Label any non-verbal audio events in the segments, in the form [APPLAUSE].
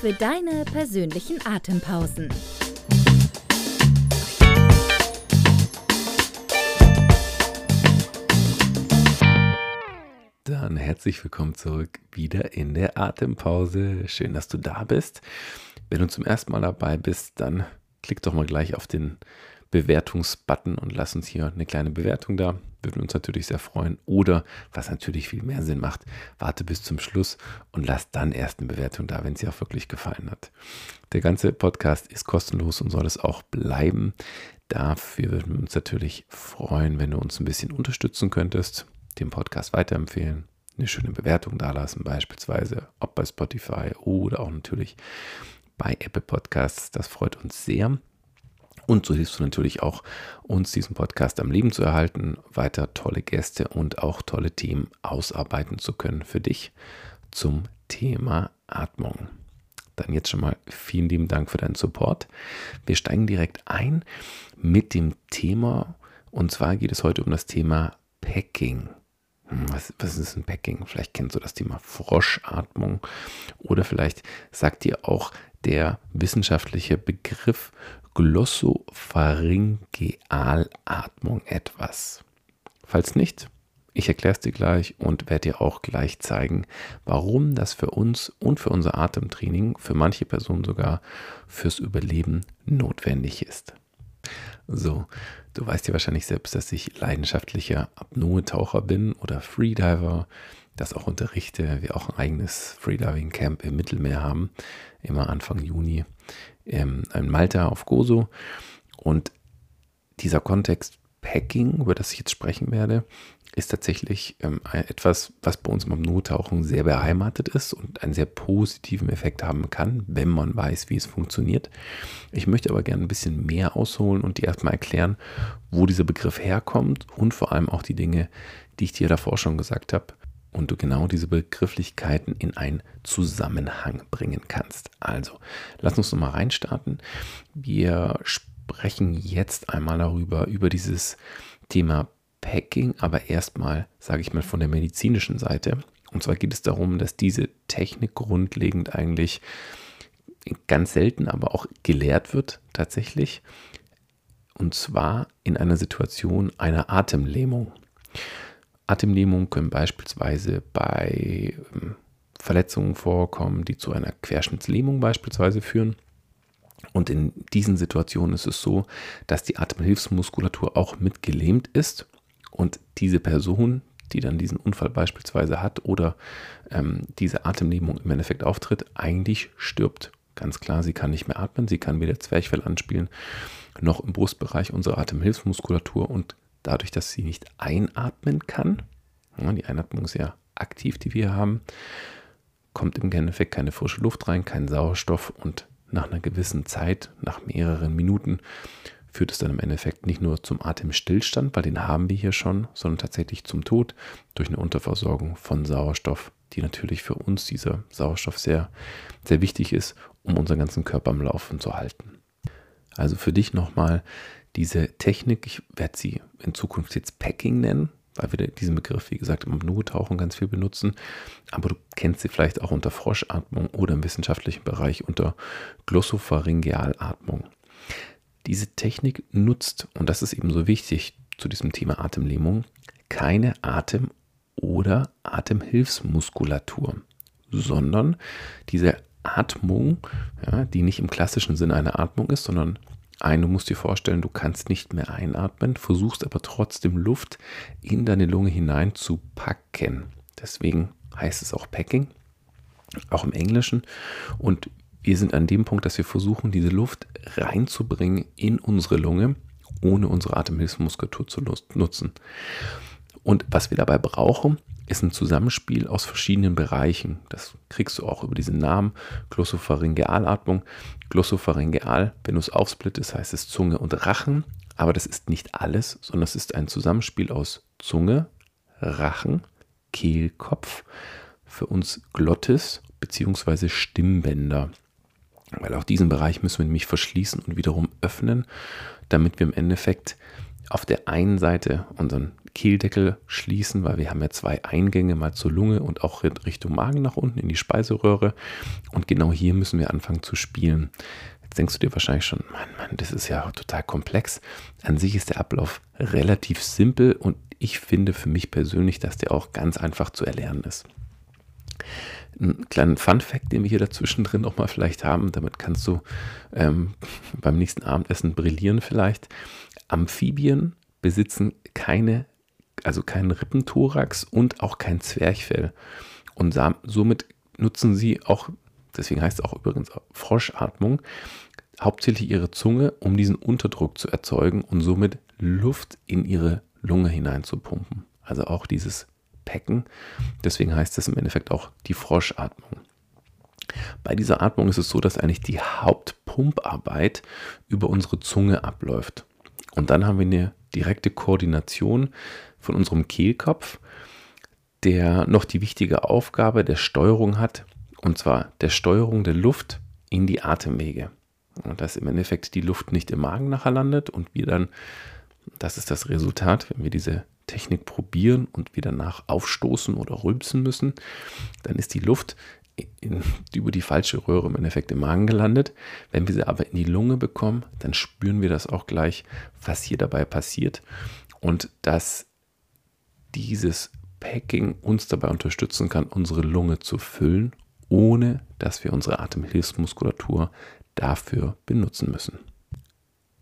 für deine persönlichen Atempausen. Dann herzlich willkommen zurück wieder in der Atempause. Schön, dass du da bist. Wenn du zum ersten Mal dabei bist, dann klick doch mal gleich auf den Bewertungsbutton und lass uns hier eine kleine Bewertung da. Würden uns natürlich sehr freuen. Oder, was natürlich viel mehr Sinn macht, warte bis zum Schluss und lass dann erst eine Bewertung da, wenn sie auch wirklich gefallen hat. Der ganze Podcast ist kostenlos und soll es auch bleiben. Dafür würden wir uns natürlich freuen, wenn du uns ein bisschen unterstützen könntest, den Podcast weiterempfehlen, eine schöne Bewertung dalassen, beispielsweise, ob bei Spotify oder auch natürlich bei Apple Podcasts. Das freut uns sehr. Und so hilfst du natürlich auch, uns diesen Podcast am Leben zu erhalten, weiter tolle Gäste und auch tolle Themen ausarbeiten zu können für dich zum Thema Atmung. Dann jetzt schon mal vielen lieben Dank für deinen Support. Wir steigen direkt ein mit dem Thema und zwar geht es heute um das Thema Packing. Hm, was, was, ist ein Packing? Vielleicht kennst du das Thema Froschatmung oder vielleicht sagt dir auch der wissenschaftliche Begriff Glossopharyngealatmung etwas? Falls nicht, ich erkläre es dir gleich und werde dir auch gleich zeigen, warum das für uns und für unser Atemtraining, für manche Personen sogar fürs Überleben notwendig ist. So, du weißt ja wahrscheinlich selbst, dass ich leidenschaftlicher Apnoe-Taucher bin oder Freediver, das auch unterrichte, wir auch ein eigenes Freediving-Camp im Mittelmeer haben, immer Anfang Juni ähm, in Malta auf Gozo. Und dieser Kontext Packing, über das ich jetzt sprechen werde, ist tatsächlich ähm, etwas, was bei uns beim Nottauchen sehr beheimatet ist und einen sehr positiven Effekt haben kann, wenn man weiß, wie es funktioniert. Ich möchte aber gerne ein bisschen mehr ausholen und dir erstmal erklären, wo dieser Begriff herkommt und vor allem auch die Dinge, die ich dir davor schon gesagt habe, und du genau diese Begrifflichkeiten in einen Zusammenhang bringen kannst. Also, lass uns nochmal reinstarten. Wir sprechen jetzt einmal darüber, über dieses Thema Packing, aber erstmal, sage ich mal, von der medizinischen Seite. Und zwar geht es darum, dass diese Technik grundlegend eigentlich ganz selten, aber auch gelehrt wird tatsächlich. Und zwar in einer Situation einer Atemlähmung. Atemlähmungen können beispielsweise bei ähm, Verletzungen vorkommen, die zu einer Querschnittslähmung beispielsweise führen. Und in diesen Situationen ist es so, dass die Atemhilfsmuskulatur auch mit gelähmt ist und diese Person, die dann diesen Unfall beispielsweise hat oder ähm, diese Atemlähmung im Endeffekt auftritt, eigentlich stirbt. Ganz klar, sie kann nicht mehr atmen, sie kann weder Zwerchfell anspielen noch im Brustbereich unserer Atemhilfsmuskulatur und dadurch, dass sie nicht einatmen kann, die Einatmung ist ja aktiv, die wir haben, kommt im Endeffekt keine frische Luft rein, kein Sauerstoff und nach einer gewissen Zeit, nach mehreren Minuten, führt es dann im Endeffekt nicht nur zum Atemstillstand, weil den haben wir hier schon, sondern tatsächlich zum Tod durch eine Unterversorgung von Sauerstoff, die natürlich für uns dieser Sauerstoff sehr, sehr wichtig ist, um unseren ganzen Körper am Laufen zu halten. Also für dich nochmal diese Technik, ich werde sie in Zukunft jetzt Packing nennen, weil wir diesen Begriff, wie gesagt, im Apnoe-Tauchen ganz viel benutzen. Aber du kennst sie vielleicht auch unter Froschatmung oder im wissenschaftlichen Bereich unter Glossopharyngealatmung. Diese Technik nutzt, und das ist eben so wichtig zu diesem Thema Atemlähmung, keine Atem- oder Atemhilfsmuskulatur, sondern diese Atmung, ja, die nicht im klassischen Sinne eine Atmung ist, sondern ein, du musst dir vorstellen, du kannst nicht mehr einatmen, versuchst aber trotzdem Luft in deine Lunge hinein zu packen. Deswegen heißt es auch Packing, auch im Englischen. Und wir sind an dem Punkt, dass wir versuchen, diese Luft reinzubringen in unsere Lunge, ohne unsere Atemhilfsmuskulatur zu nutzen. Und was wir dabei brauchen, ist ein Zusammenspiel aus verschiedenen Bereichen. Das kriegst du auch über diesen Namen Glossopharyngealatmung. Glossopharyngeal, wenn du es aufsplittest, heißt es Zunge und Rachen. Aber das ist nicht alles, sondern es ist ein Zusammenspiel aus Zunge, Rachen, Kehlkopf, für uns Glottis bzw. Stimmbänder. Weil auch diesen Bereich müssen wir nämlich verschließen und wiederum öffnen, damit wir im Endeffekt auf der einen Seite unseren Kehldeckel schließen, weil wir haben ja zwei Eingänge mal zur Lunge und auch Richtung Magen nach unten in die Speiseröhre. Und genau hier müssen wir anfangen zu spielen. Jetzt denkst du dir wahrscheinlich schon, Mann, Mann, das ist ja total komplex. An sich ist der Ablauf relativ simpel und ich finde für mich persönlich, dass der auch ganz einfach zu erlernen ist. Einen kleinen Fun-Fact, den wir hier dazwischen drin noch mal vielleicht haben, damit kannst du ähm, beim nächsten Abendessen brillieren vielleicht. Amphibien besitzen keine, also keinen Rippenthorax und auch kein Zwerchfell. Und somit nutzen sie auch, deswegen heißt es auch übrigens Froschatmung, hauptsächlich ihre Zunge, um diesen Unterdruck zu erzeugen und somit Luft in ihre Lunge hineinzupumpen. Also auch dieses Packen. Deswegen heißt es im Endeffekt auch die Froschatmung. Bei dieser Atmung ist es so, dass eigentlich die Hauptpumparbeit über unsere Zunge abläuft. Und dann haben wir eine direkte Koordination von unserem Kehlkopf, der noch die wichtige Aufgabe der Steuerung hat, und zwar der Steuerung der Luft in die Atemwege. Und dass im Endeffekt die Luft nicht im Magen nachher landet und wir dann, das ist das Resultat, wenn wir diese Technik probieren und wir danach aufstoßen oder rülpsen müssen, dann ist die Luft in, über die falsche Röhre im Endeffekt im Magen gelandet. Wenn wir sie aber in die Lunge bekommen, dann spüren wir das auch gleich, was hier dabei passiert und dass dieses Packing uns dabei unterstützen kann, unsere Lunge zu füllen, ohne dass wir unsere Atemhilfsmuskulatur dafür benutzen müssen.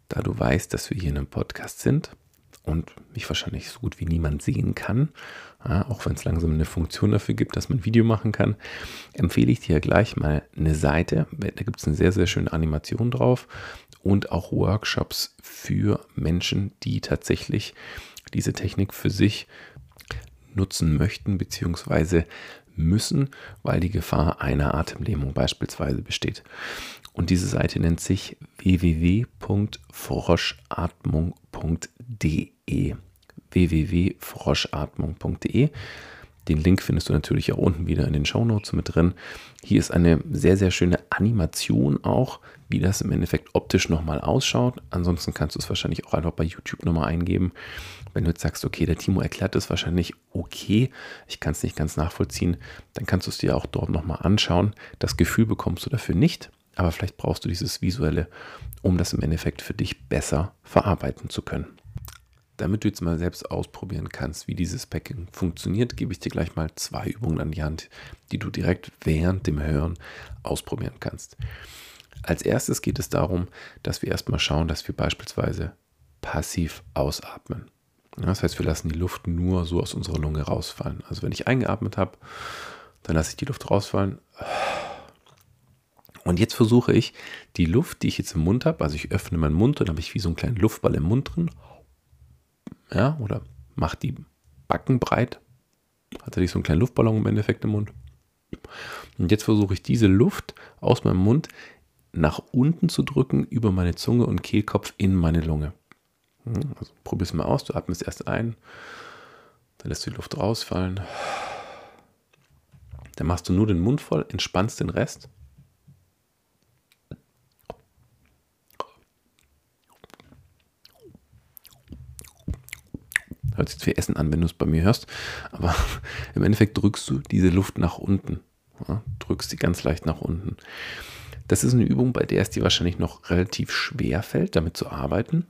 Da du weißt, dass wir hier in einem Podcast sind, und mich wahrscheinlich so gut wie niemand sehen kann, auch wenn es langsam eine Funktion dafür gibt, dass man Video machen kann, empfehle ich dir gleich mal eine Seite. Da gibt es eine sehr, sehr schöne Animation drauf und auch Workshops für Menschen, die tatsächlich diese Technik für sich nutzen möchten bzw. müssen, weil die Gefahr einer Atemlähmung beispielsweise besteht. Und diese Seite nennt sich www.froschatmung.de www.froschatmung.de den Link findest du natürlich auch unten wieder in den Show Notes mit drin. Hier ist eine sehr, sehr schöne Animation auch, wie das im Endeffekt optisch nochmal ausschaut. Ansonsten kannst du es wahrscheinlich auch einfach bei YouTube nochmal eingeben. Wenn du jetzt sagst, okay, der Timo erklärt es wahrscheinlich okay, ich kann es nicht ganz nachvollziehen, dann kannst du es dir auch dort nochmal anschauen. Das Gefühl bekommst du dafür nicht, aber vielleicht brauchst du dieses Visuelle, um das im Endeffekt für dich besser verarbeiten zu können. Damit du jetzt mal selbst ausprobieren kannst, wie dieses Packing funktioniert, gebe ich dir gleich mal zwei Übungen an die Hand, die du direkt während dem Hören ausprobieren kannst. Als erstes geht es darum, dass wir erstmal schauen, dass wir beispielsweise passiv ausatmen. Das heißt, wir lassen die Luft nur so aus unserer Lunge rausfallen. Also wenn ich eingeatmet habe, dann lasse ich die Luft rausfallen. Und jetzt versuche ich, die Luft, die ich jetzt im Mund habe, also ich öffne meinen Mund und habe ich wie so einen kleinen Luftball im Mund drin ja, oder macht die Backen breit. Hatte ich so einen kleinen Luftballon im Endeffekt im Mund. Und jetzt versuche ich diese Luft aus meinem Mund nach unten zu drücken über meine Zunge und Kehlkopf in meine Lunge. Hm, also probier es mal aus. Du atmest erst ein, dann lässt du die Luft rausfallen. Dann machst du nur den Mund voll, entspannst den Rest Hört sich wie Essen an, wenn du es bei mir hörst. Aber [LAUGHS] im Endeffekt drückst du diese Luft nach unten. Ja, drückst sie ganz leicht nach unten. Das ist eine Übung, bei der es dir wahrscheinlich noch relativ schwer fällt, damit zu arbeiten.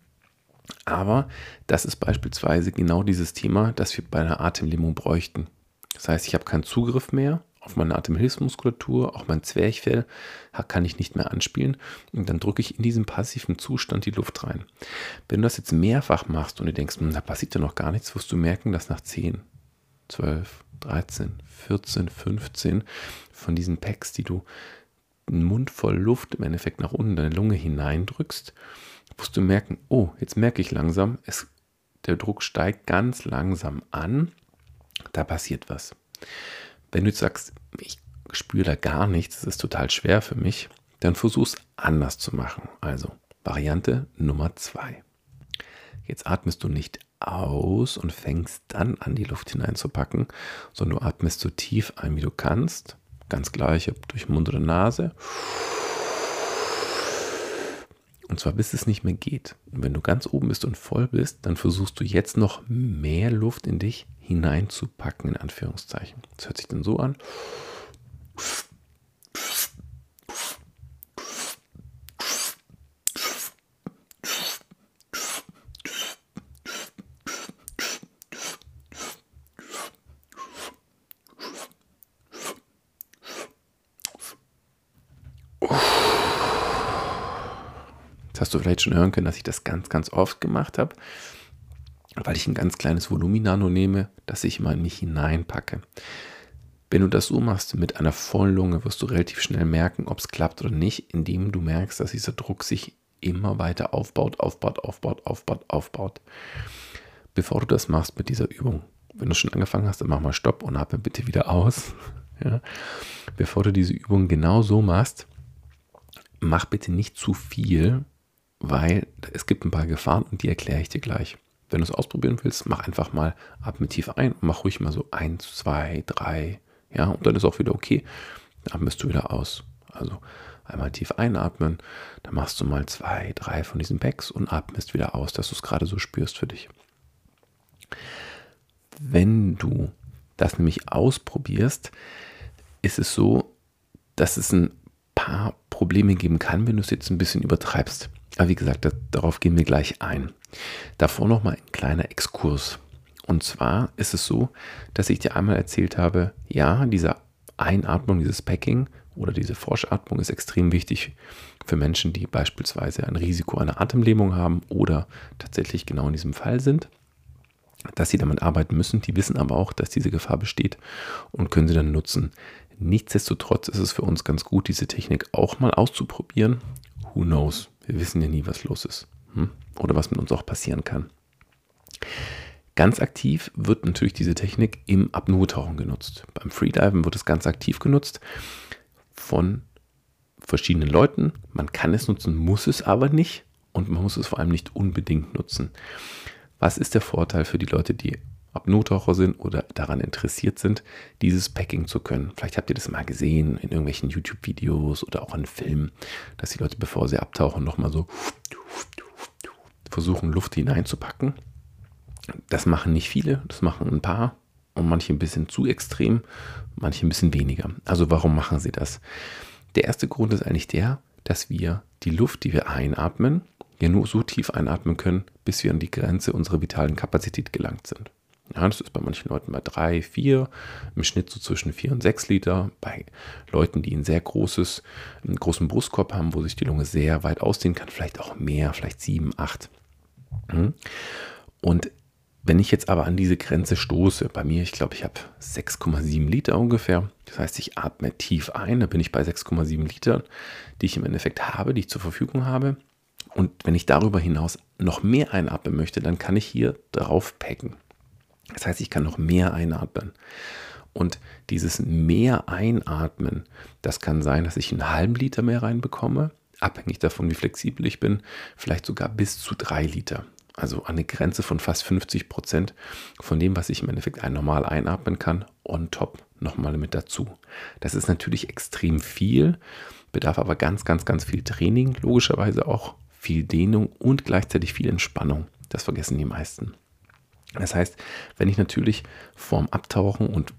Aber das ist beispielsweise genau dieses Thema, das wir bei einer Atemlähmung bräuchten. Das heißt, ich habe keinen Zugriff mehr auf meine Atemhilfsmuskulatur, auch mein Zwerchfell kann ich nicht mehr anspielen und dann drücke ich in diesem passiven Zustand die Luft rein. Wenn du das jetzt mehrfach machst und du denkst, hm, da passiert ja noch gar nichts, wirst du merken, dass nach 10, 12, 13, 14, 15 von diesen Packs, die du einen Mund voll Luft im Endeffekt nach unten in deine Lunge hineindrückst, wirst du merken, oh, jetzt merke ich langsam, es, der Druck steigt ganz langsam an Da passiert was. Wenn du jetzt sagst, ich spüre da gar nichts, das ist total schwer für mich, dann versuch es anders zu machen. Also Variante Nummer zwei. Jetzt atmest du nicht aus und fängst dann an, die Luft hineinzupacken, sondern du atmest so tief ein, wie du kannst. Ganz gleich, ob durch Mund oder Nase. Und zwar bis es nicht mehr geht. Und wenn du ganz oben bist und voll bist, dann versuchst du jetzt noch mehr Luft in dich hineinzupacken, in Anführungszeichen. Das hört sich dann so an. Jetzt hast du vielleicht schon hören können, dass ich das ganz, ganz oft gemacht habe, weil ich ein ganz kleines Voluminano nehme, das ich immer in mich hineinpacke. Wenn du das so machst mit einer vollen Lunge, wirst du relativ schnell merken, ob es klappt oder nicht, indem du merkst, dass dieser Druck sich immer weiter aufbaut, aufbaut, aufbaut, aufbaut, aufbaut. Bevor du das machst mit dieser Übung, wenn du schon angefangen hast, dann mach mal Stopp und atme bitte wieder aus. [LAUGHS] Ja. Bevor du diese Übung genau so machst, mach bitte nicht zu viel, weil es gibt ein paar Gefahren und die erkläre ich dir gleich. Wenn du es ausprobieren willst, mach einfach mal atme tief ein und mach ruhig mal so eins, zwei, drei, ja, und dann ist auch wieder okay. Dann atmest du wieder aus. Also einmal tief einatmen, dann machst du mal zwei, drei von diesen Packs und atmest wieder aus, dass du es gerade so spürst für dich. Wenn du das nämlich ausprobierst, ist es so, dass es ein paar Probleme geben kann, wenn du es jetzt ein bisschen übertreibst. Aber wie gesagt, darauf gehen wir gleich ein. Davor nochmal ein kleiner Exkurs. Und zwar ist es so, dass ich dir einmal erzählt habe, ja, diese Einatmung, dieses Packing oder diese Forschatmung ist extrem wichtig für Menschen, die beispielsweise ein Risiko einer Atemlähmung haben oder tatsächlich genau in diesem Fall sind, dass sie damit arbeiten müssen. Die wissen aber auch, dass diese Gefahr besteht und können sie dann nutzen. Nichtsdestotrotz ist es für uns ganz gut, diese Technik auch mal auszuprobieren. Who knows? Wir wissen ja nie, was los ist hm? oder was mit uns auch passieren kann. Ganz aktiv wird natürlich diese Technik im Apnoe-Tauchen genutzt. Beim Freediven wird es ganz aktiv genutzt von verschiedenen Leuten. Man kann es nutzen, muss es aber nicht und man muss es vor allem nicht unbedingt nutzen. Was ist der Vorteil für die Leute, die Apnoe-Taucher sind oder daran interessiert sind, dieses Packing zu können? Vielleicht habt ihr das mal gesehen in irgendwelchen YouTube-Videos oder auch in Filmen, dass die Leute, bevor sie abtauchen, nochmal so versuchen, Luft hineinzupacken. Das machen nicht viele, das machen ein paar und manche ein bisschen zu extrem, manche ein bisschen weniger. Also warum machen sie das? Der erste Grund ist eigentlich der, dass wir die Luft, die wir einatmen, ja nur so tief einatmen können, bis wir an die Grenze unserer vitalen Kapazität gelangt sind. Ja, das ist bei manchen Leuten bei drei, vier, im Schnitt so zwischen vier und sechs Liter. Bei Leuten, die ein sehr großes, einen großen Brustkorb haben, wo sich die Lunge sehr weit ausdehnen kann, vielleicht auch mehr, vielleicht sieben, acht. Hm? Und wenn ich jetzt aber an diese Grenze stoße, bei mir, ich glaube, ich habe 6,7 Liter ungefähr. Das heißt, ich atme tief ein, da bin ich bei 6,7 Litern, die ich im Endeffekt habe, die ich zur Verfügung habe. Und wenn ich darüber hinaus noch mehr einatmen möchte, dann kann ich hier drauf packen. Das heißt, ich kann noch mehr einatmen. Und dieses mehr einatmen, das kann sein, dass ich einen halben Liter mehr reinbekomme, abhängig davon, wie flexibel ich bin, vielleicht sogar bis zu drei Liter. Also eine Grenze von fast 50 Prozent von dem, was ich im Endeffekt normal einatmen kann, on top nochmal mit dazu. Das ist natürlich extrem viel, bedarf aber ganz, ganz, ganz viel Training, logischerweise auch viel Dehnung und gleichzeitig viel Entspannung. Das vergessen die meisten. Das heißt, wenn ich natürlich vorm Abtauchen und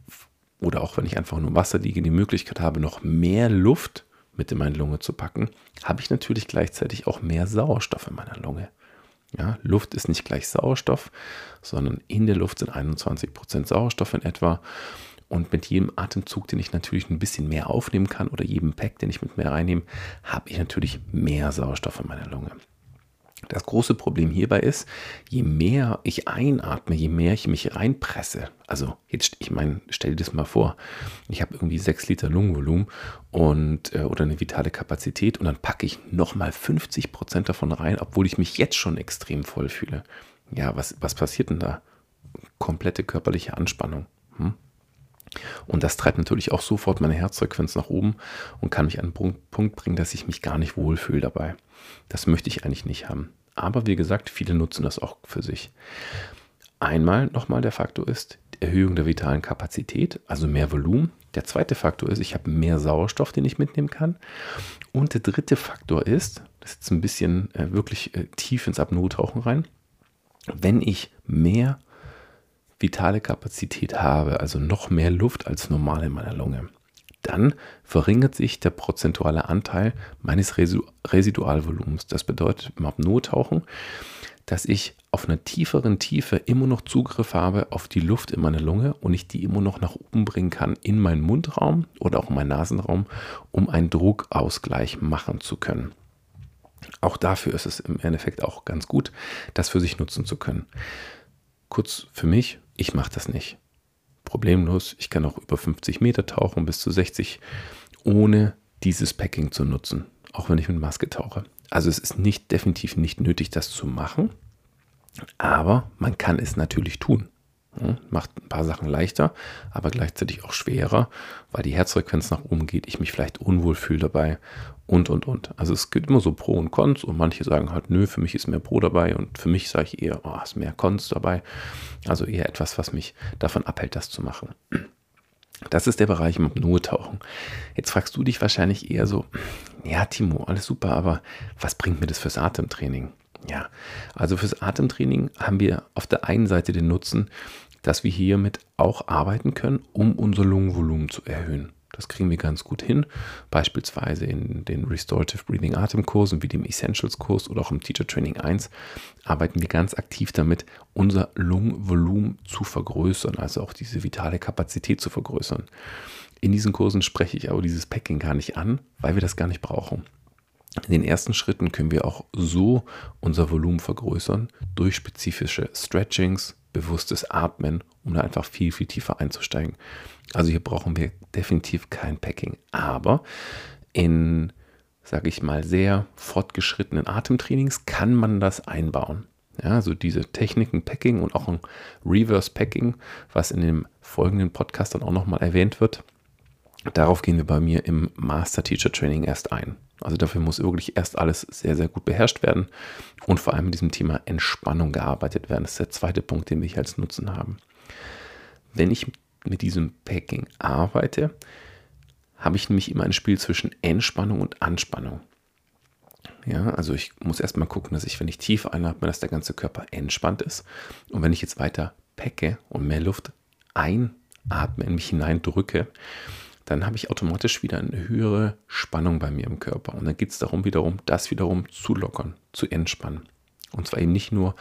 oder auch wenn ich einfach nur Wasser liege, die Möglichkeit habe, noch mehr Luft mit in meine Lunge zu packen, habe ich natürlich gleichzeitig auch mehr Sauerstoff in meiner Lunge. Ja, Luft ist nicht gleich Sauerstoff, sondern in der Luft sind 21% Sauerstoff in etwa. Und mit jedem Atemzug, den ich natürlich ein bisschen mehr aufnehmen kann oder jedem Pack, den ich mit mehr reinnehme, habe ich natürlich mehr Sauerstoff in meiner Lunge. Das große Problem hierbei ist, je mehr ich einatme, je mehr ich mich reinpresse, also jetzt, ich meine, stell dir das mal vor, ich habe irgendwie 6 Liter Lungenvolumen und, äh, oder eine vitale Kapazität und dann packe ich nochmal 50 Prozent davon rein, obwohl ich mich jetzt schon extrem voll fühle. Ja, was, was passiert denn da? Komplette körperliche Anspannung. Hm? Und das treibt natürlich auch sofort meine Herzfrequenz nach oben und kann mich an einen Punkt bringen, dass ich mich gar nicht wohlfühle dabei. Das möchte ich eigentlich nicht haben. Aber wie gesagt, viele nutzen das auch für sich. Einmal nochmal der Faktor ist die Erhöhung der vitalen Kapazität, also mehr Volumen. Der zweite Faktor ist, ich habe mehr Sauerstoff, den ich mitnehmen kann. Und der dritte Faktor ist, das ist jetzt ein bisschen äh, wirklich äh, tief ins Apnoe-Tauchen rein, wenn ich mehr vitale Kapazität habe, also noch mehr Luft als normal in meiner Lunge, dann verringert sich der prozentuale Anteil meines Residualvolumens. Das bedeutet im Apnoe-Tauchen, dass ich auf einer tieferen Tiefe immer noch Zugriff habe auf die Luft in meiner Lunge und ich die immer noch nach oben bringen kann in meinen Mundraum oder auch in meinen Nasenraum, um einen Druckausgleich machen zu können. Auch dafür ist es im Endeffekt auch ganz gut, das für sich nutzen zu können. Kurz für mich, ich mache das nicht. Problemlos, ich kann auch über 50 Meter tauchen, bis zu 60, ohne dieses Packing zu nutzen, auch wenn ich mit Maske tauche. Also es ist nicht definitiv nicht nötig, das zu machen, aber man kann es natürlich tun. Macht ein paar Sachen leichter, aber gleichzeitig auch schwerer, weil die Herzfrequenz nach oben geht, ich mich vielleicht unwohl fühle dabei und, und, und. Also es gibt immer so Pro und Cons und manche sagen halt, nö, für mich ist mehr Pro dabei und für mich sage ich eher, oh, ist mehr Cons dabei. Also eher etwas, was mich davon abhält, das zu machen. Das ist der Bereich im Apnoe-Tauchen. Jetzt fragst du dich wahrscheinlich eher so, ja, Timo, alles super, aber was bringt mir das fürs Atemtraining? Ja, also fürs Atemtraining haben wir auf der einen Seite den Nutzen, dass wir hiermit auch arbeiten können, um unser Lungenvolumen zu erhöhen. Das kriegen wir ganz gut hin, beispielsweise in den Restorative Breathing Atemkursen wie dem Essentials Kurs oder auch im Teacher Training 1 arbeiten wir ganz aktiv damit, unser Lungenvolumen zu vergrößern, also auch diese vitale Kapazität zu vergrößern. In diesen Kursen spreche ich aber dieses Packing gar nicht an, weil wir das gar nicht brauchen. In den ersten Schritten können wir auch so unser Volumen vergrößern durch spezifische Stretchings, bewusstes Atmen, um da einfach viel, viel tiefer einzusteigen. Also hier brauchen wir definitiv kein Packing. Aber in, sage ich mal, sehr fortgeschrittenen Atemtrainings kann man das einbauen. Ja, also diese Techniken Packing und auch ein Reverse Packing, was in dem folgenden Podcast dann auch nochmal erwähnt wird, Darauf gehen wir bei mir im Master Teacher Training erst ein. Also dafür muss wirklich erst alles sehr, sehr gut beherrscht werden und vor allem mit diesem Thema Entspannung gearbeitet werden. Das ist der zweite Punkt, den wir hier als Nutzen haben. Wenn ich mit diesem Packing arbeite, habe ich nämlich immer ein Spiel zwischen Entspannung und Anspannung. Ja, also ich muss erstmal gucken, dass ich, wenn ich tief einatme, dass der ganze Körper entspannt ist. Und wenn ich jetzt weiter packe und mehr Luft einatme, in mich hineindrücke, dann habe ich automatisch wieder eine höhere Spannung bei mir im Körper. Und dann geht es darum, wiederum, das wiederum zu lockern, zu entspannen. Und zwar eben nicht nur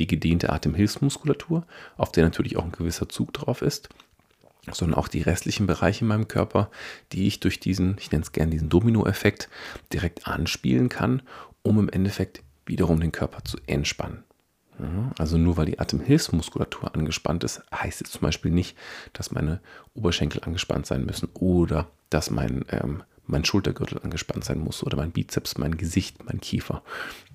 die gedehnte Atemhilfsmuskulatur, auf der natürlich auch ein gewisser Zug drauf ist, sondern auch die restlichen Bereiche in meinem Körper, die ich durch diesen, ich nenne es gerne diesen Domino-Effekt, direkt anspielen kann, um im Endeffekt wiederum den Körper zu entspannen. Also nur weil die Atemhilfsmuskulatur angespannt ist, heißt es zum Beispiel nicht, dass meine Oberschenkel angespannt sein müssen oder dass mein, ähm, mein Schultergürtel angespannt sein muss oder mein Bizeps, mein Gesicht, mein Kiefer.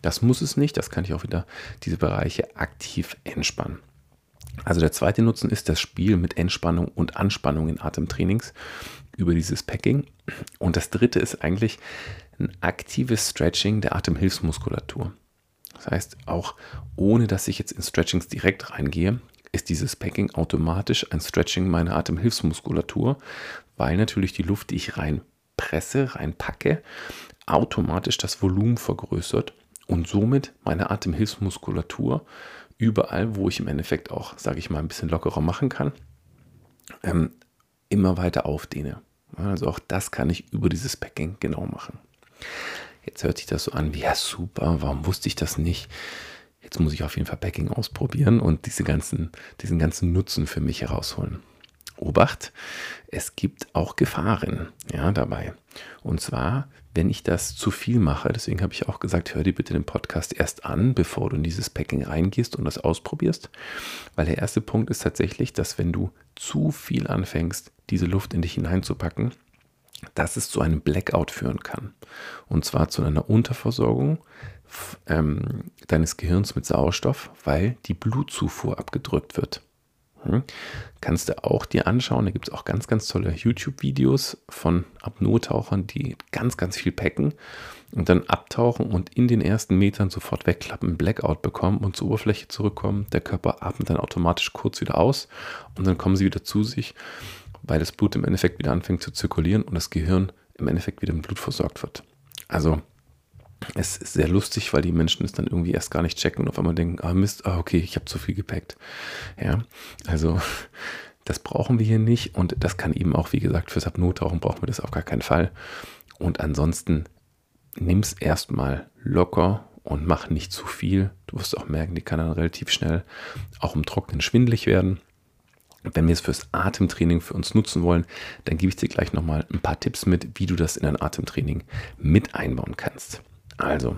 Das muss es nicht, das kann ich auch wieder diese Bereiche aktiv entspannen. Also der zweite Nutzen ist das Spiel mit Entspannung und Anspannung in Atemtrainings über dieses Packing. Und das dritte ist eigentlich ein aktives Stretching der Atemhilfsmuskulatur. Das heißt, auch ohne dass ich jetzt in Stretchings direkt reingehe, ist dieses Packing automatisch ein Stretching meiner Atemhilfsmuskulatur, weil natürlich die Luft, die ich reinpresse, reinpacke, automatisch das Volumen vergrößert und somit meine Atemhilfsmuskulatur überall, wo ich im Endeffekt auch, sage ich mal, ein bisschen lockerer machen kann, ähm, immer weiter aufdehne. Also auch das kann ich über dieses Packing genau machen. Jetzt hört sich das so an wie, ja super, warum wusste ich das nicht? Jetzt muss ich auf jeden Fall Packing ausprobieren und diese ganzen, diesen ganzen Nutzen für mich herausholen. Obacht, es gibt auch Gefahren ja, dabei. Und zwar, wenn ich das zu viel mache, deswegen habe ich auch gesagt, hör dir bitte den Podcast erst an, bevor du in dieses Packing reingehst und das ausprobierst. Weil der erste Punkt ist tatsächlich, dass wenn du zu viel anfängst, diese Luft in dich hineinzupacken, dass es zu einem Blackout führen kann. Und zwar zu einer Unterversorgung ähm, deines Gehirns mit Sauerstoff, weil die Blutzufuhr abgedrückt wird. Hm? Kannst du auch dir anschauen. Da gibt es auch ganz, ganz tolle YouTube-Videos von Apnoe-Tauchern, die ganz, ganz viel packen und dann abtauchen und in den ersten Metern sofort wegklappen, Blackout bekommen und zur Oberfläche zurückkommen. Der Körper atmet dann automatisch kurz wieder aus und dann kommen sie wieder zu sich, weil das Blut im Endeffekt wieder anfängt zu zirkulieren und das Gehirn im Endeffekt wieder mit Blut versorgt wird. Also es ist sehr lustig, weil die Menschen es dann irgendwie erst gar nicht checken und auf einmal denken, ah Mist, ah okay, ich habe zu viel gepackt. Ja, also [LAUGHS] das brauchen wir hier nicht und das kann eben auch, wie gesagt, fürs Abnottauchen brauchen wir das auf gar keinen Fall. Und ansonsten nimm es erstmal locker und mach nicht zu viel. Du wirst auch merken, die kann dann relativ schnell auch im Trocknen schwindlig werden. Wenn wir es fürs Atemtraining für uns nutzen wollen, dann gebe ich dir gleich nochmal ein paar Tipps mit, wie du das in dein Atemtraining mit einbauen kannst. Also,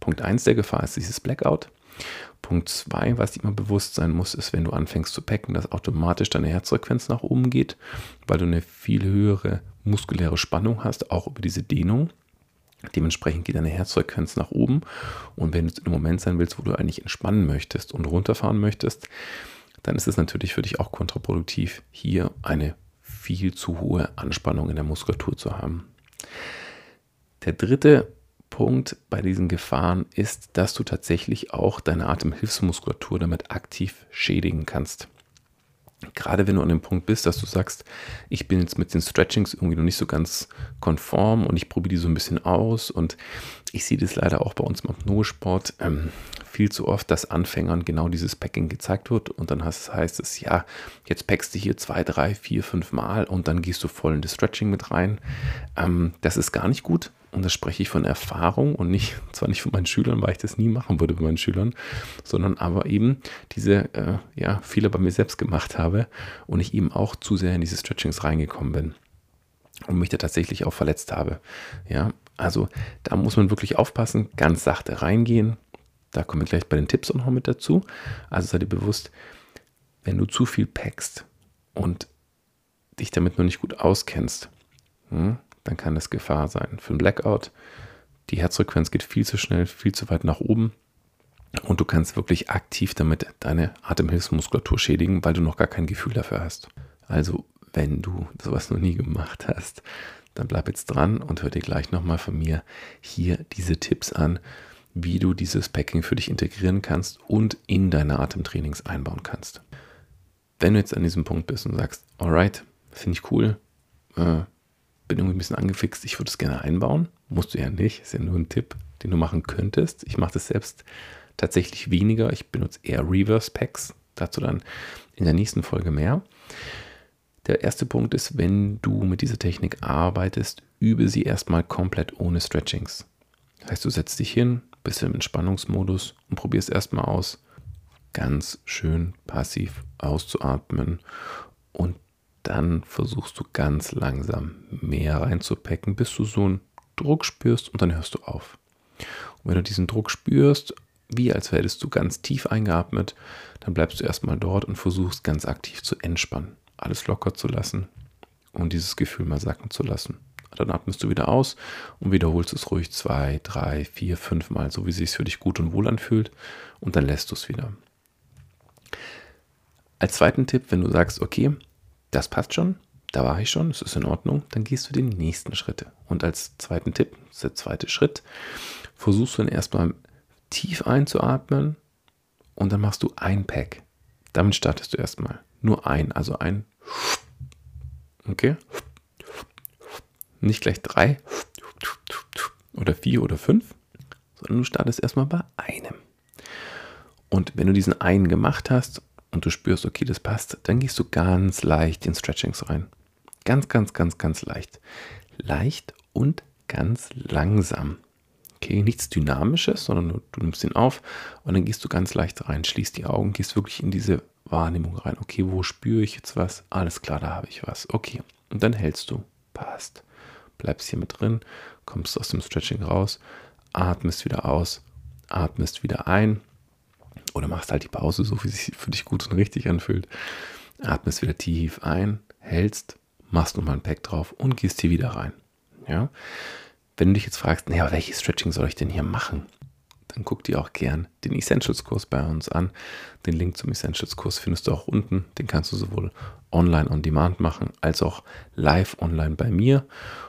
Punkt 1 der Gefahr ist dieses Blackout. Punkt 2, was dir immer bewusst sein muss, ist, wenn du anfängst zu packen, dass automatisch deine Herzfrequenz nach oben geht, weil du eine viel höhere muskuläre Spannung hast, auch über diese Dehnung. Dementsprechend geht deine Herzfrequenz nach oben. Und wenn du im Moment sein willst, wo du eigentlich entspannen möchtest und runterfahren möchtest, dann ist es natürlich für dich auch kontraproduktiv, hier eine viel zu hohe Anspannung in der Muskulatur zu haben. Der dritte Punkt bei diesen Gefahren ist, dass du tatsächlich auch deine Atemhilfsmuskulatur damit aktiv schädigen kannst. Gerade wenn du an dem Punkt bist, dass du sagst, ich bin jetzt mit den Stretchings irgendwie noch nicht so ganz konform und ich probiere die so ein bisschen aus und ich sehe das leider auch bei uns im Apnoe-Sport ähm, viel zu oft, dass Anfängern genau dieses Packing gezeigt wird und dann heißt, heißt es, ja, jetzt packst du hier zwei, drei, vier, fünf Mal und dann gehst du voll in das Stretching mit rein. Ähm, das ist gar nicht gut und das spreche ich von Erfahrung und nicht, [LAUGHS] zwar nicht von meinen Schülern, weil ich das nie machen würde bei meinen Schülern, sondern aber eben diese äh, ja, Fehler bei mir selbst gemacht habe und ich eben auch zu sehr in diese Stretchings reingekommen bin und mich da tatsächlich auch verletzt habe. Ja, also da muss man wirklich aufpassen, ganz sachte reingehen. Da kommen wir gleich bei den Tipps auch noch mit dazu. Also sei dir bewusst, wenn du zu viel packst und dich damit noch nicht gut auskennst, hm, dann kann das Gefahr sein für ein Blackout. Die Herzfrequenz geht viel zu schnell, viel zu weit nach oben und du kannst wirklich aktiv damit deine Atemhilfsmuskulatur schädigen, weil du noch gar kein Gefühl dafür hast. Also, wenn du sowas noch nie gemacht hast, dann bleib jetzt dran und hör dir gleich nochmal von mir hier diese Tipps an, wie du dieses Packing für dich integrieren kannst und in deine Atemtrainings einbauen kannst. Wenn du jetzt an diesem Punkt bist und sagst, alright, finde ich cool, äh, bin irgendwie ein bisschen angefixt, ich würde es gerne einbauen. Musst du ja nicht, ist ja nur ein Tipp, den du machen könntest. Ich mache das selbst tatsächlich weniger. Ich benutze eher Reverse Packs. Dazu dann in der nächsten Folge mehr. Der erste Punkt ist, wenn du mit dieser Technik arbeitest, übe sie erstmal komplett ohne Stretchings. Das heißt, du setzt dich hin, bist im Entspannungsmodus und probierst erstmal aus, ganz schön passiv auszuatmen und dann versuchst du ganz langsam mehr reinzupacken, bis du so einen Druck spürst und dann hörst du auf. Und wenn du diesen Druck spürst, wie als hättest du ganz tief eingeatmet, dann bleibst du erstmal dort und versuchst ganz aktiv zu entspannen, alles locker zu lassen und dieses Gefühl mal sacken zu lassen. Dann atmest du wieder aus und wiederholst es ruhig zwei, drei, vier, fünf Mal, so wie es sich für dich gut und wohl anfühlt und dann lässt du es wieder. Als zweiten Tipp, wenn du sagst, okay, das passt schon, da war ich schon, es ist in Ordnung, dann gehst du die nächsten Schritte. Und als zweiten Tipp, das ist der zweite Schritt, versuchst du dann erstmal tief einzuatmen und dann machst du ein Pack. Damit startest du erstmal. Nur ein, also ein. Okay? Nicht gleich drei oder vier oder fünf, sondern du startest erstmal bei einem. Und wenn du diesen einen gemacht hast und du spürst, okay, das passt, dann gehst du ganz leicht in Stretchings rein. Ganz, ganz, ganz, ganz leicht. Leicht und ganz langsam. Okay, nichts Dynamisches, sondern du nimmst ihn auf und dann gehst du ganz leicht rein, schließt die Augen, gehst wirklich in diese Wahrnehmung rein. Okay, wo spüre ich jetzt was? Alles klar, da habe ich was. Okay, und dann hältst du. Passt. Bleibst hier mit drin, kommst aus dem Stretching raus, atmest wieder aus, atmest wieder ein oder machst halt die Pause, so wie sich für dich gut und richtig anfühlt. Atmest wieder tief ein, hältst, machst nochmal ein Pack drauf und gehst hier wieder rein. Ja? Wenn du dich jetzt fragst, naja, welches Stretching soll ich denn hier machen? Dann guck dir auch gern den Essentials-Kurs bei uns an. Den Link zum Essentials-Kurs findest du auch unten. Den kannst du sowohl online on demand machen, als auch live online bei mir.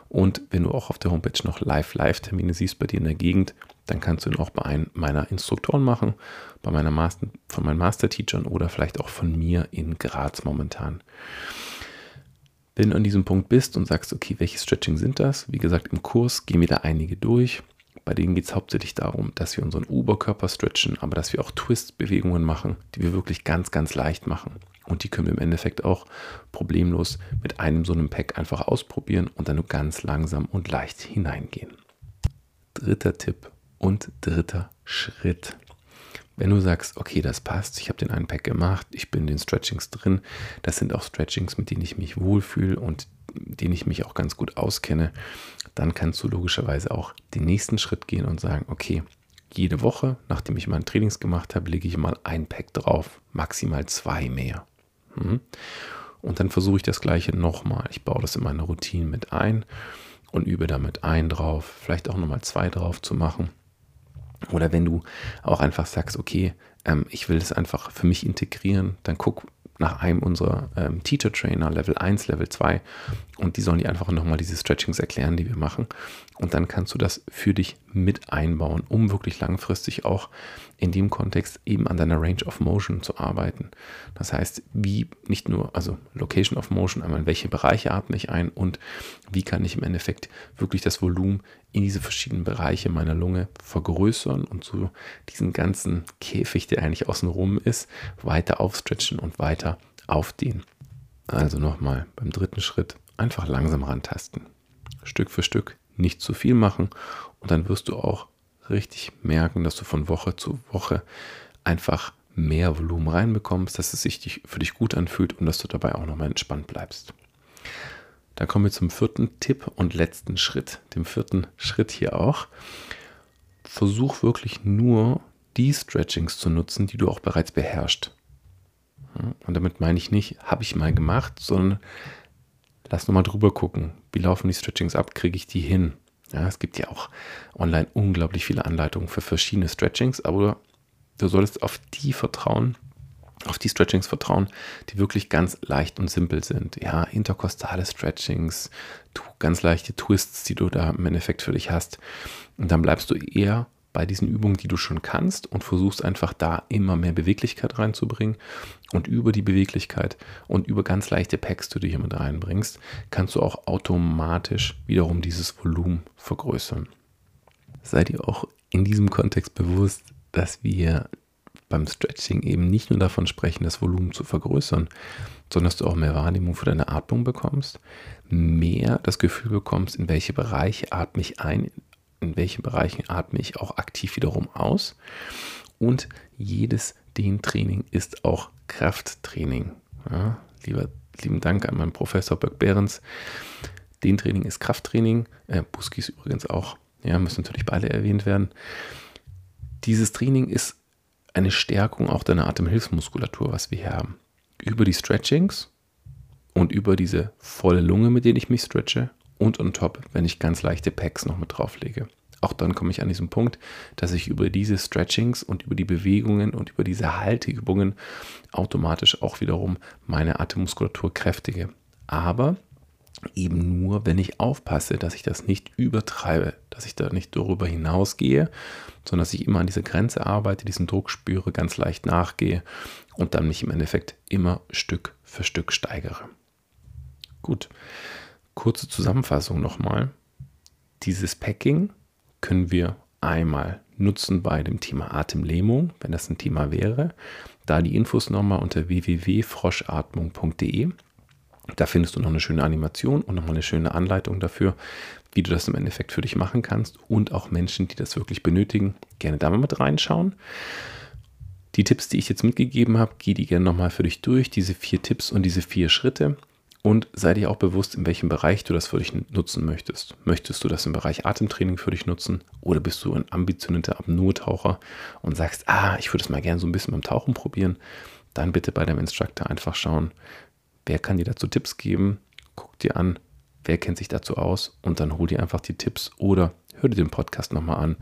Und wenn du auch auf der Homepage noch Live-Live-Termine siehst bei dir in der Gegend, dann kannst du ihn auch bei einem meiner Instruktoren machen, bei meiner Master, von meinen Master-Teachern oder vielleicht auch von mir in Graz momentan. Wenn du an diesem Punkt bist und sagst, okay, welche Stretching sind das? Wie gesagt, im Kurs gehen wir da einige durch. Bei denen geht es hauptsächlich darum, dass wir unseren Oberkörper stretchen, aber dass wir auch Twist-Bewegungen machen, die wir wirklich ganz, ganz leicht machen. Und die können wir im Endeffekt auch problemlos mit einem so einem Pack einfach ausprobieren und dann nur ganz langsam und leicht hineingehen. Dritter Tipp und dritter Schritt. Wenn du sagst, okay, das passt, ich habe den einen Pack gemacht, ich bin in den Stretchings drin, das sind auch Stretchings, mit denen ich mich wohlfühle und denen ich mich auch ganz gut auskenne, dann kannst du logischerweise auch den nächsten Schritt gehen und sagen, okay, jede Woche, nachdem ich mein Trainings gemacht habe, lege ich mal ein Pack drauf, maximal zwei mehr. Mhm. Und dann versuche ich das gleiche nochmal. Ich baue das in meine Routine mit ein und übe damit ein drauf, vielleicht auch nochmal zwei drauf zu machen. Oder wenn du auch einfach sagst, okay, ähm, ich will das einfach für mich integrieren, dann guck, nach einem unserer ähm, Teacher Trainer, Level 1, Level 2. Und die sollen dir einfach nochmal diese Stretchings erklären, die wir machen. Und dann kannst du das für dich mit einbauen, um wirklich langfristig auch in dem Kontext eben an deiner Range of Motion zu arbeiten. Das heißt, wie nicht nur, also Location of Motion, einmal in welche Bereiche atme ich ein und wie kann ich im Endeffekt wirklich das Volumen in diese verschiedenen Bereiche meiner Lunge vergrößern und so diesen ganzen Käfig, der eigentlich außenrum ist, weiter aufstretchen und weiter aufdehnen. Also nochmal beim dritten Schritt einfach langsam rantasten. Stück für Stück nicht zu viel machen und dann wirst du auch richtig merken, dass du von Woche zu Woche einfach mehr Volumen reinbekommst, dass es sich für dich gut anfühlt und dass du dabei auch nochmal entspannt bleibst. Da kommen wir zum vierten Tipp und letzten Schritt, dem vierten Schritt hier auch. Versuch wirklich nur die Stretchings zu nutzen, die du auch bereits beherrschst. Und damit meine ich nicht, habe ich mal gemacht, sondern lass nur mal drüber gucken. Wie laufen die Stretchings ab? Kriege ich die hin? Ja, es gibt ja auch online unglaublich viele Anleitungen für verschiedene Stretchings, aber du solltest auf die vertrauen, auf die Stretchings vertrauen, die wirklich ganz leicht und simpel sind. Ja, interkostale Stretchings, ganz leichte Twists, die du da im Endeffekt für dich hast. Und dann bleibst du eher bei diesen Übungen, die du schon kannst und versuchst einfach da immer mehr Beweglichkeit reinzubringen. Und über die Beweglichkeit und über ganz leichte Packs, die du hier mit reinbringst, kannst du auch automatisch wiederum dieses Volumen vergrößern. Sei dir auch in diesem Kontext bewusst, dass wir beim Stretching eben nicht nur davon sprechen, das Volumen zu vergrößern, sondern dass du auch mehr Wahrnehmung für deine Atmung bekommst, mehr das Gefühl bekommst, in welche Bereiche atme ich ein, in welchen Bereichen atme ich auch aktiv wiederum aus. Und jedes Dehntraining ist auch Krafttraining. Ja, lieber, lieben Dank an meinen Professor Böck Behrens. Dehntraining ist Krafttraining. Äh, Buskis übrigens auch. Ja, müssen natürlich beide erwähnt werden. Dieses Training ist eine Stärkung auch deiner Atemhilfsmuskulatur, was wir hier haben. Über die Stretchings und über diese volle Lunge, mit denen ich mich stretche und on top, wenn ich ganz leichte Packs noch mit drauflege. Auch dann komme ich an diesen Punkt, dass ich über diese Stretchings und über die Bewegungen und über diese Halteübungen automatisch auch wiederum meine Atemmuskulatur kräftige. Aber eben nur, wenn ich aufpasse, dass ich das nicht übertreibe, dass ich da nicht darüber hinausgehe, sondern dass ich immer an dieser Grenze arbeite, diesen Druck spüre, ganz leicht nachgehe und dann mich im Endeffekt immer Stück für Stück steigere. Gut, Kurze Zusammenfassung nochmal. Dieses Packing können wir einmal nutzen bei dem Thema Atemlähmung, wenn das ein Thema wäre. Da die Infos nochmal unter www.froschatmung.de. Da findest du noch eine schöne Animation und nochmal eine schöne Anleitung dafür, wie du das im Endeffekt für dich machen kannst und auch Menschen, die das wirklich benötigen, gerne da mal mit reinschauen. Die Tipps, die ich jetzt mitgegeben habe, geh die gerne nochmal für dich durch, diese vier Tipps und diese vier Schritte. Und sei dir auch bewusst, in welchem Bereich du das für dich nutzen möchtest. Möchtest du das im Bereich Atemtraining für dich nutzen oder bist du ein ambitionierter Apnoe-Taucher und sagst, ah, ich würde es mal gerne so ein bisschen beim Tauchen probieren, dann bitte bei deinem Instructor einfach schauen, wer kann dir dazu Tipps geben, guck dir an, wer kennt sich dazu aus und dann hol dir einfach die Tipps oder hör dir den Podcast nochmal an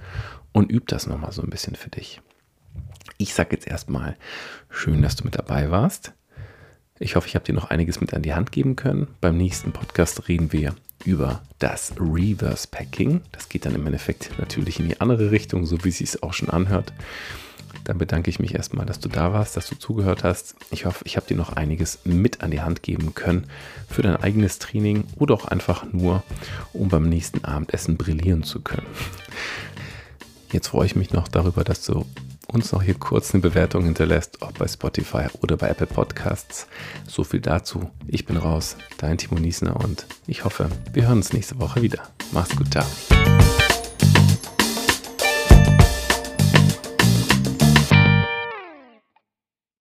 und üb das nochmal so ein bisschen für dich. Ich sage jetzt erstmal, schön, dass du mit dabei warst. Ich hoffe, ich habe dir noch einiges mit an die Hand geben können. Beim nächsten Podcast reden wir über das Reverse Packing. Das geht dann im Endeffekt natürlich in die andere Richtung, so wie es sich auch schon anhört. Dann bedanke ich mich erstmal, dass du da warst, dass du zugehört hast. Ich hoffe, ich habe dir noch einiges mit an die Hand geben können für dein eigenes Training oder auch einfach nur, um beim nächsten Abendessen brillieren zu können. Jetzt freue ich mich noch darüber, dass du uns noch hier kurz eine Bewertung hinterlässt, ob bei Spotify oder bei Apple Podcasts. So viel dazu. Ich bin raus, dein Timo Niesner und ich hoffe, wir hören uns nächste Woche wieder. Mach's gut, ciao.